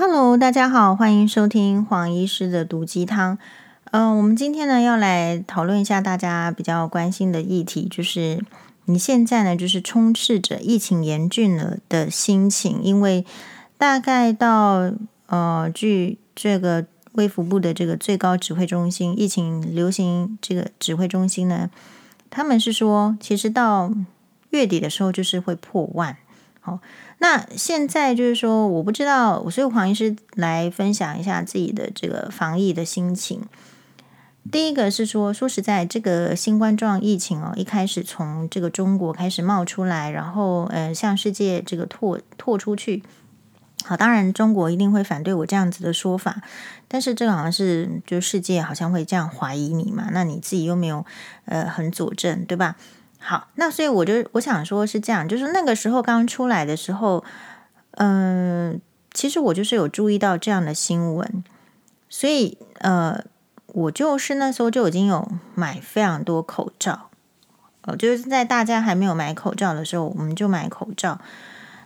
Hello，大家好，欢迎收听黄医师的毒鸡汤。嗯、我们今天呢要来讨论一下大家比较关心的议题，就是你现在呢就是充斥着疫情严峻了的心情，因为大概到呃，据这个卫福部的这个最高指挥中心疫情流行这个指挥中心呢，他们是说，其实到月底的时候就是会破万。好，那现在就是说，我不知道，所以黄医师来分享一下自己的这个防疫的心情。第一个是说，说实在，这个新冠状疫情哦，一开始从这个中国开始冒出来，然后呃，向世界这个拓拓出去。好，当然中国一定会反对我这样子的说法，但是这个好像是就世界好像会这样怀疑你嘛，那你自己又没有呃很佐证，对吧？好，那所以我就我想说是这样，就是那个时候刚出来的时候，嗯、其实我就是有注意到这样的新闻，所以呃，我就是那时候就已经有买非常多口罩，哦，就是在大家还没有买口罩的时候，我们就买口罩，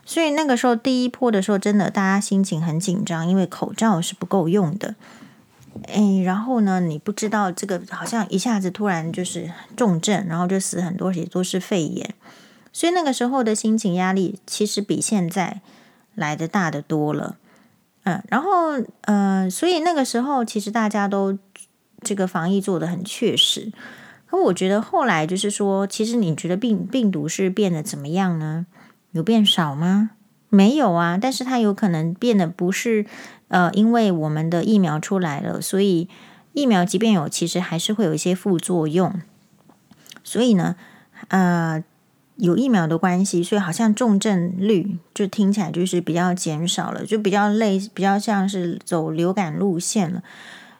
所以那个时候第一波的时候，真的大家心情很紧张，因为口罩是不够用的。哎，然后呢，你不知道这个好像一下子突然就是重症，然后就死很多，也都是肺炎，所以那个时候的心情压力其实比现在来得大得多了。嗯，然后嗯、所以那个时候其实大家都这个防疫做得很确实。可我觉得后来就是说，其实你觉得病病毒是变得怎么样呢？有变少吗？没有啊，但是它有可能变得不是。呃，因为我们的疫苗出来了，所以疫苗即便有，其实还是会有一些副作用。所以呢，呃，有疫苗的关系，所以好像重症率就听起来就是比较减少了，就比较类，比较像是走流感路线了。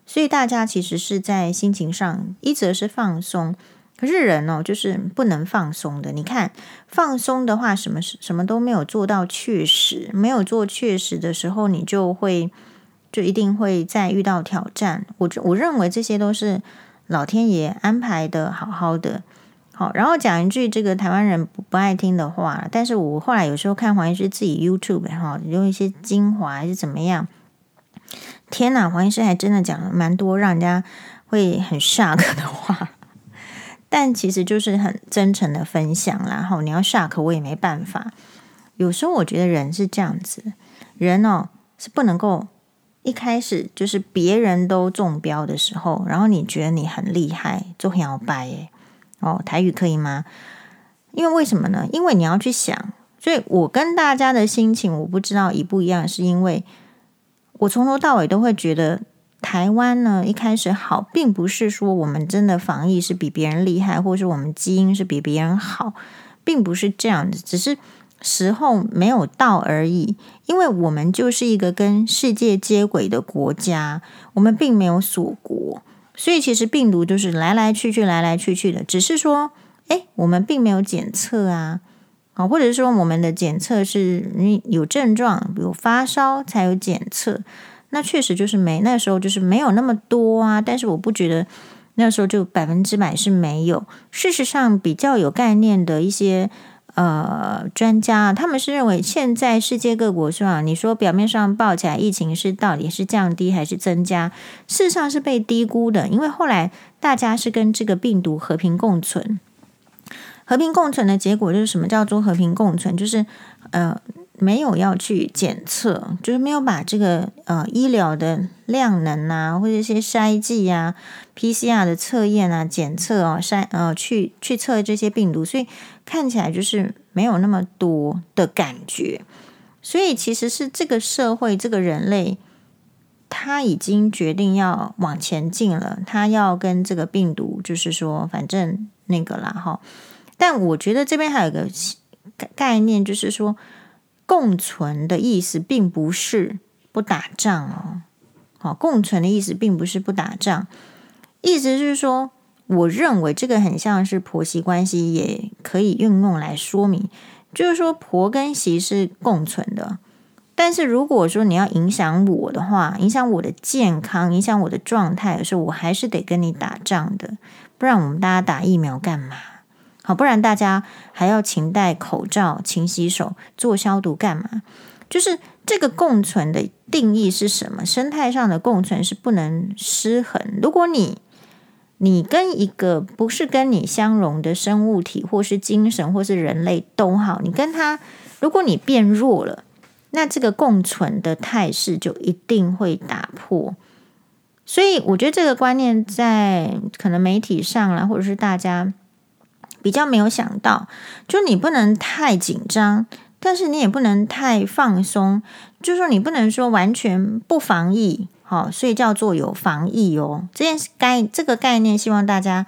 所以大家其实是在心情上，一则是放松，可是人哦，就是不能放松的。你看，放松的话，什么什么都没有做到确实，没有做确实的时候，你就会。就一定会再遇到挑战，我我认为这些都是老天爷安排的好好的。好，然后讲一句这个台湾人不爱听的话，但是我后来有时候看黄医师自己 YouTube 哈，用一些精华还是怎么样，天哪，黄医师还真的讲了蛮多让人家会很 shock 的话，但其实就是很真诚的分享。然后你要 shock 我也没办法。有时候我觉得人是这样子，人哦是不能够。一开始就是别人都中标的时候，然后你觉得你很厉害，就很摇摆耶。哦，台语可以吗？因为为什么呢？因为你要去想，所以我跟大家的心情我不知道一不一样，是因为我从头到尾都会觉得台湾呢，一开始好，并不是说我们真的防疫是比别人厉害，或是我们基因是比别人好，并不是这样子，只是。时候没有到而已，因为我们就是一个跟世界接轨的国家，我们并没有锁国，所以其实病毒就是来来去去、来来去去的。只是说，哎，我们并没有检测啊，啊，或者是说我们的检测是你有症状，比如发烧才有检测，那确实就是没，那时候就是没有那么多啊。但是我不觉得那时候就百分之百是没有，事实上比较有概念的一些。呃，专家他们是认为，现在世界各国是吧？你说表面上报起来疫情是到底是降低还是增加？事实上是被低估的，因为后来大家是跟这个病毒和平共存。和平共存的结果就是什么叫做和平共存？就是呃。没有要去检测，就是没有把这个呃医疗的量能啊，或者一些筛剂啊、PCR 的测验啊、检测啊、筛呃去去测这些病毒，所以看起来就是没有那么多的感觉。所以其实是这个社会、这个人类，他已经决定要往前进了，他要跟这个病毒，就是说反正那个啦哈。但我觉得这边还有个概念，就是说。共存的意思并不是不打仗哦，好，共存的意思并不是不打仗，意思是说，我认为这个很像是婆媳关系，也可以运用来说明，就是说婆跟媳是共存的，但是如果说你要影响我的话，影响我的健康，影响我的状态的时候，我还是得跟你打仗的，不然我们大家打疫苗干嘛？好，不然大家还要勤戴口罩、勤洗手、做消毒干嘛？就是这个共存的定义是什么？生态上的共存是不能失衡。如果你你跟一个不是跟你相容的生物体，或是精神，或是人类都好，你跟他，如果你变弱了，那这个共存的态势就一定会打破。所以，我觉得这个观念在可能媒体上啦，或者是大家比较没有想到，就你不能太紧张，但是你也不能太放松，就是说你不能说完全不防疫。好，所以叫做有防疫哦。这件概这个概念，希望大家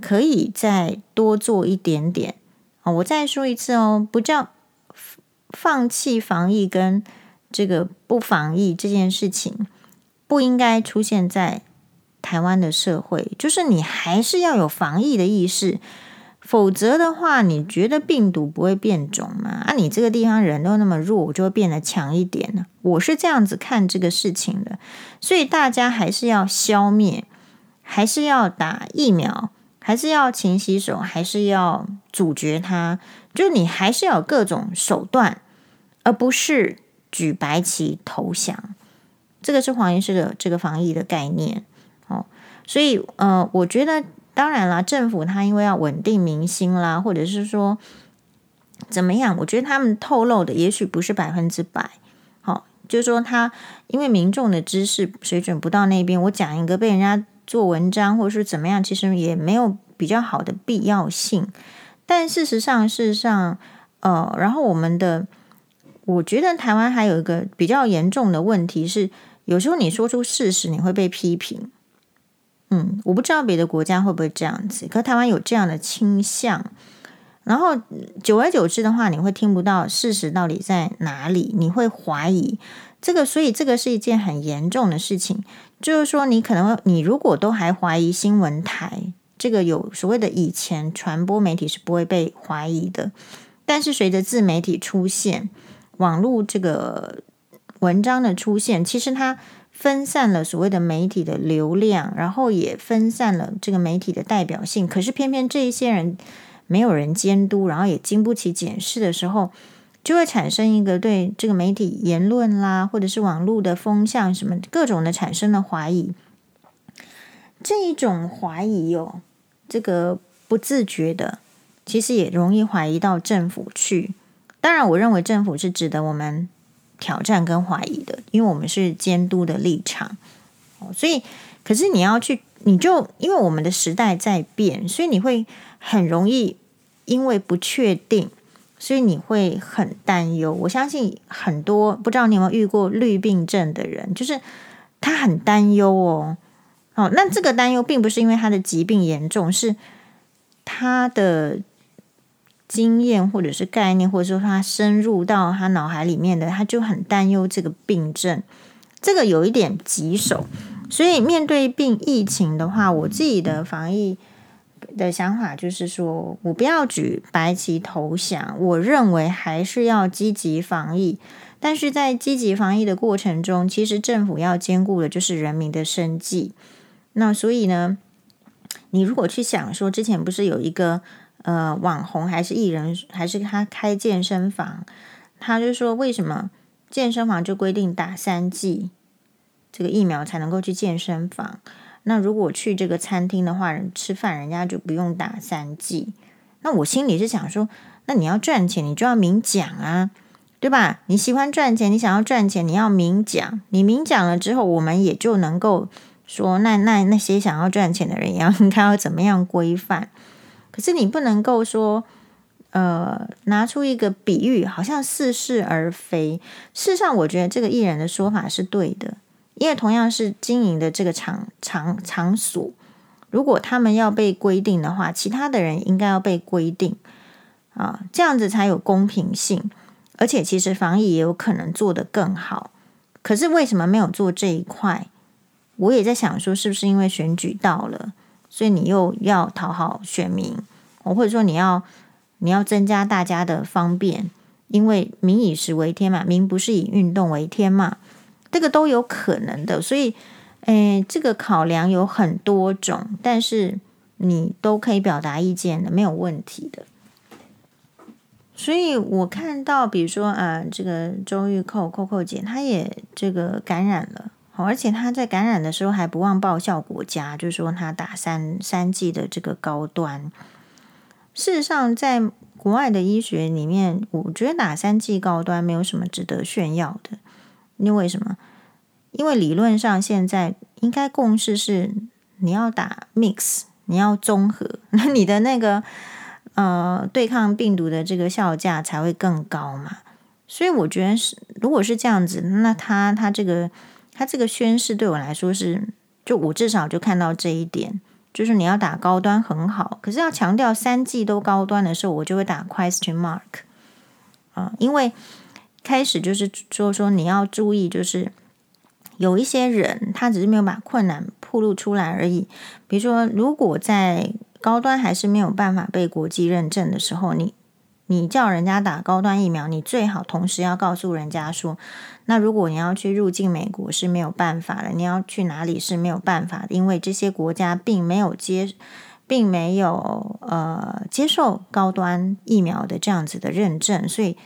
可以再多做一点点。哦，我再说一次哦，不叫放弃防疫跟这个不防疫这件事情，不应该出现在台湾的社会。就是你还是要有防疫的意识。否则的话，你觉得病毒不会变种吗？啊，你这个地方人都那么弱，我就会变得强一点呢？我是这样子看这个事情的，所以大家还是要消灭，还是要打疫苗，还是要勤洗手，还是要阻绝它。就你还是要有各种手段，而不是举白旗投降。这个是黄医师的这个防疫的概念哦。所以呃，我觉得。当然啦，政府他因为要稳定民心啦，或者是说怎么样？我觉得他们透露的也许不是百分之百。好，就是说他因为民众的知识水准不到那边，我讲一个被人家做文章，或者是怎么样，其实也没有比较好的必要性。但事实上，事实上，呃，然后我们的，我觉得台湾还有一个比较严重的问题是，有时候你说出事实，你会被批评。嗯，我不知道别的国家会不会这样子，可台湾有这样的倾向。然后久而久之的话，你会听不到事实到底在哪里，你会怀疑这个，所以这个是一件很严重的事情。就是说，你可能你如果都还怀疑新闻台这个有所谓的以前传播媒体是不会被怀疑的，但是随着自媒体出现，网络这个文章的出现，其实它。分散了所谓的媒体的流量，然后也分散了这个媒体的代表性。可是偏偏这一些人没有人监督，然后也经不起检视的时候，就会产生一个对这个媒体言论啦，或者是网络的风向什么各种的产生了怀疑。这一种怀疑哦，这个不自觉的，其实也容易怀疑到政府去。当然，我认为政府是值得我们。挑战跟怀疑的，因为我们是监督的立场，所以，可是你要去，你就因为我们的时代在变，所以你会很容易因为不确定，所以你会很担忧。我相信很多不知道你有没有遇过绿病症的人，就是他很担忧哦，哦，那这个担忧并不是因为他的疾病严重，是他的。经验或者是概念，或者说他深入到他脑海里面的，他就很担忧这个病症，这个有一点棘手。所以面对病疫情的话，我自己的防疫的想法就是说，我不要举白旗投降，我认为还是要积极防疫。但是在积极防疫的过程中，其实政府要兼顾的就是人民的生计。那所以呢，你如果去想说，之前不是有一个。呃，网红还是艺人，还是他开健身房，他就说为什么健身房就规定打三剂这个疫苗才能够去健身房？那如果去这个餐厅的话，人吃饭人家就不用打三剂。那我心里是想说，那你要赚钱，你就要明讲啊，对吧？你喜欢赚钱，你想要赚钱，你要明讲。你明讲了之后，我们也就能够说，那那那些想要赚钱的人，要 应该要怎么样规范。可是你不能够说，呃，拿出一个比喻，好像似是而非。事实上，我觉得这个艺人的说法是对的，因为同样是经营的这个场场场所，如果他们要被规定的话，其他的人应该要被规定啊，这样子才有公平性。而且，其实防疫也有可能做得更好。可是为什么没有做这一块？我也在想说，是不是因为选举到了？所以你又要讨好选民，或者说你要你要增加大家的方便，因为民以食为天嘛，民不是以运动为天嘛，这个都有可能的。所以，诶，这个考量有很多种，但是你都可以表达意见的，没有问题的。所以我看到，比如说啊，这个周玉蔻、蔻蔻姐，她也这个感染了，好，而且他在感染的时候还不忘报效国家，就是说他打三三剂的这个高端。事实上，在国外的医学里面，我觉得打三剂高端没有什么值得炫耀的。因为什么？因为理论上现在应该共识是你要打 mix，你要综合，那你的那个。呃，对抗病毒的这个效价才会更高嘛，所以我觉得是，如果是这样子，那他他这个他这个宣誓对我来说是，就我至少就看到这一点，就是你要打高端很好，可是要强调三季都高端的时候，我就会打 question mark 啊，因为开始就是说说你要注意，就是有一些人他只是没有把困难暴露出来而已，比如说如果在。高端还是没有办法被国际认证的时候，你你叫人家打高端疫苗，你最好同时要告诉人家说，那如果你要去入境美国是没有办法的，你要去哪里是没有办法的，因为这些国家并没有接，并没有呃接受高端疫苗的这样子的认证，所以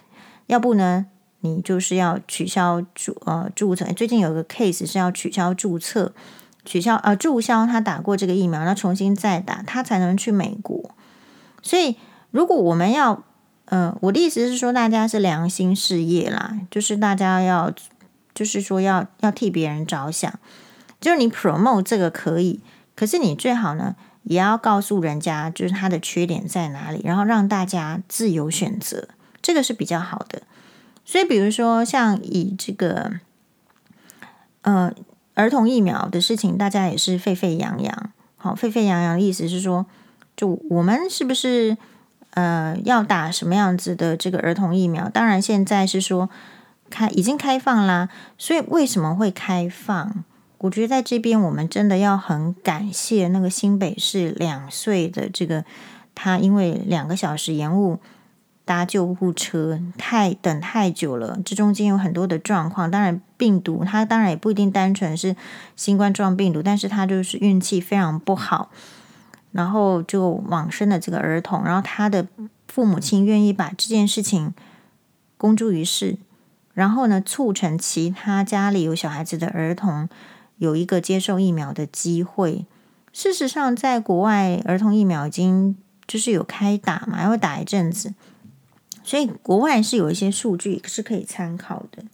要不呢，你就是要取消注呃注册。最近有个 case 是要取消注册。取消呃注销他打过这个疫苗，那重新再打，他才能去美国。所以，如果我们要，呃，我的意思是说，大家是良心事业啦，就是大家要，就是说要要替别人着想。就是你 promote 这个可以，可是你最好呢，也要告诉人家，就是它的缺点在哪里，然后让大家自由选择，这个是比较好的。所以，比如说像以这个，呃。儿童疫苗的事情，大家也是沸沸扬扬。好，沸沸扬扬的意思是说，就我们是不是呃要打什么样子的这个儿童疫苗？当然，现在是说开已经开放啦。所以为什么会开放？我觉得在这边我们真的要很感谢那个新北市两岁的这个他，因为两个小时延误。搭救护车太等太久了，这中间有很多的状况。当然，病毒它当然也不一定单纯是新冠状病毒，但是他就是运气非常不好，然后就往生的这个儿童，然后他的父母亲愿意把这件事情公诸于世，然后呢，促成其他家里有小孩子的儿童有一个接受疫苗的机会。事实上，在国外儿童疫苗已经就是有开打嘛，要打一阵子。所以国外是有一些数据是可以参考的。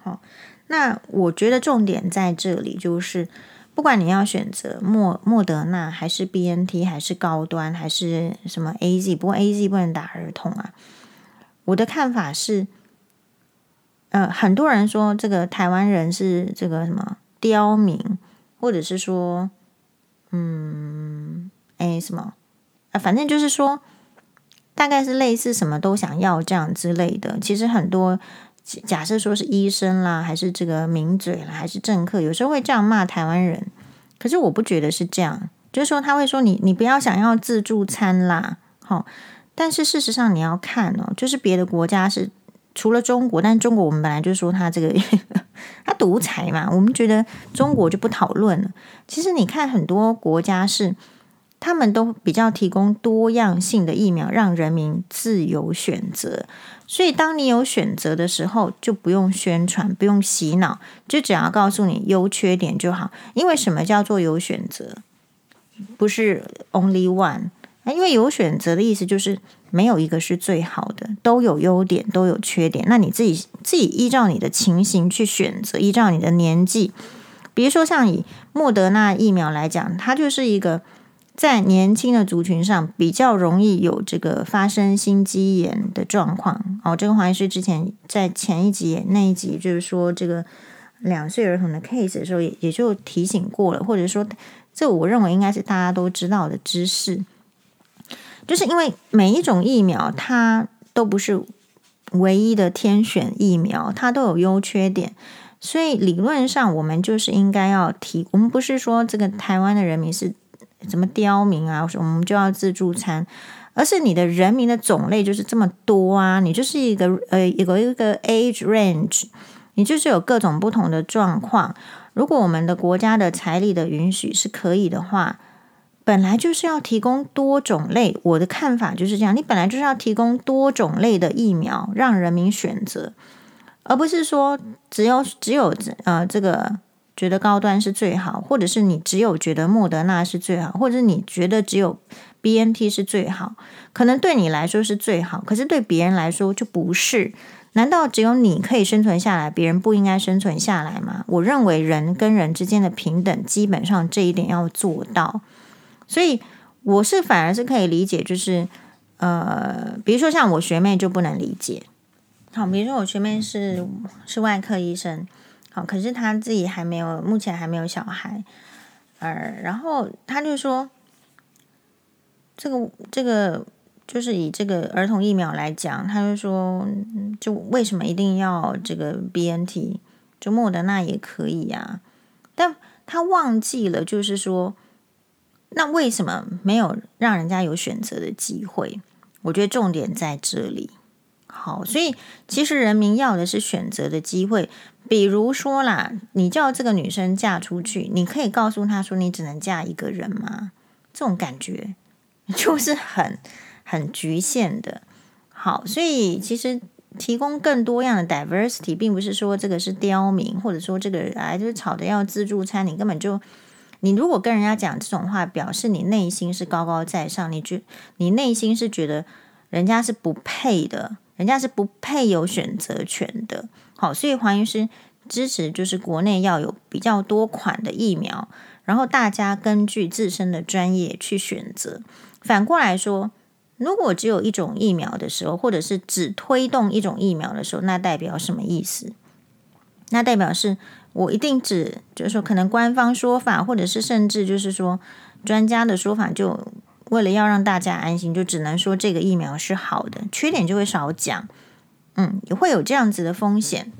好，那我觉得重点在这里，就是不管你要选择莫莫德纳还是 BNT 还是高端还是什么 AZ，不过 AZ 不能打儿童啊。我的看法是，呃，很多人说这个台湾人是这个什么刁民，或者是说，嗯，哎，什么啊，反正就是说。大概是类似什么都想要这样之类的。其实很多假设说是医生啦，还是这个名嘴啦，还是政客，有时候会这样骂台湾人。可是我不觉得是这样，就是说他会说你你不要想要自助餐啦，好。但是事实上你要看哦，就是别的国家是除了中国，但中国我们本来就说他这个 他独裁嘛，我们觉得中国就不讨论了。其实你看很多国家是。他们都比较提供多样性的疫苗，让人民自由选择。所以，当你有选择的时候，就不用宣传，不用洗脑，就只要告诉你优缺点就好。因为什么叫做有选择？不是 only one。因为有选择的意思就是没有一个是最好的，都有优点，都有缺点。那你自己自己依照你的情形去选择，依照你的年纪，比如说像以莫德纳疫苗来讲，它就是一个。在年轻的族群上，比较容易有这个发生心肌炎的状况。哦，这个黄医师之前在前一集那一集，就是说这个两岁儿童的 case 的时候，也也就提醒过了，或者说，这我认为应该是大家都知道的知识，就是因为每一种疫苗它都不是唯一的天选疫苗，它都有优缺点，所以理论上我们就是应该要提，我们不是说这个台湾的人民是。什么刁民啊？我们就要自助餐，而是你的人民的种类就是这么多啊！你就是一个呃，有一个 age range，你就是有各种不同的状况。如果我们的国家的财力的允许是可以的话，本来就是要提供多种类，我的看法就是这样，你本来就是要提供多种类的疫苗，让人民选择，而不是说只有只有呃这个觉得高端是最好，或者是你只有觉得莫德纳是最好，或者是你觉得只有 BNT 是最好，可能对你来说是最好，可是对别人来说就不是。难道只有你可以生存下来，别人不应该生存下来吗？我认为人跟人之间的平等，基本上这一点要做到。所以我是反而是可以理解，就是呃，比如说像我学妹就不能理解。好，比如说我学妹是是外科医生，好，可是他自己还没有，目前还没有小孩，呃，然后他就说，这个这个。就是以这个儿童疫苗来讲，他就说，就为什么一定要这个 BNT？就莫德纳也可以呀。但他忘记了，就是说，那为什么没有让人家有选择的机会？我觉得重点在这里。好，所以其实人民要的是选择的机会。比如说啦，你叫这个女生嫁出去，你可以告诉她说，你只能嫁一个人吗？这种感觉 就是很。很局限的，好，所以其实提供更多样的 diversity，并不是说这个是刁民，或者说这个哎就是吵着要自助餐，你根本就，你如果跟人家讲这种话，表示你内心是高高在上，你觉你内心是觉得人家是不配的，人家是不配有选择权的。好，所以黄医师支持就是国内要有比较多款的疫苗，然后大家根据自身的专业去选择。反过来说。如果只有一种疫苗的时候，或者是只推动一种疫苗的时候，那代表什么意思？那代表是我一定只就是说，可能官方说法，或者是甚至就是说专家的说法，就为了要让大家安心，就只能说这个疫苗是好的，缺点就会少讲。嗯，也会有这样子的风险。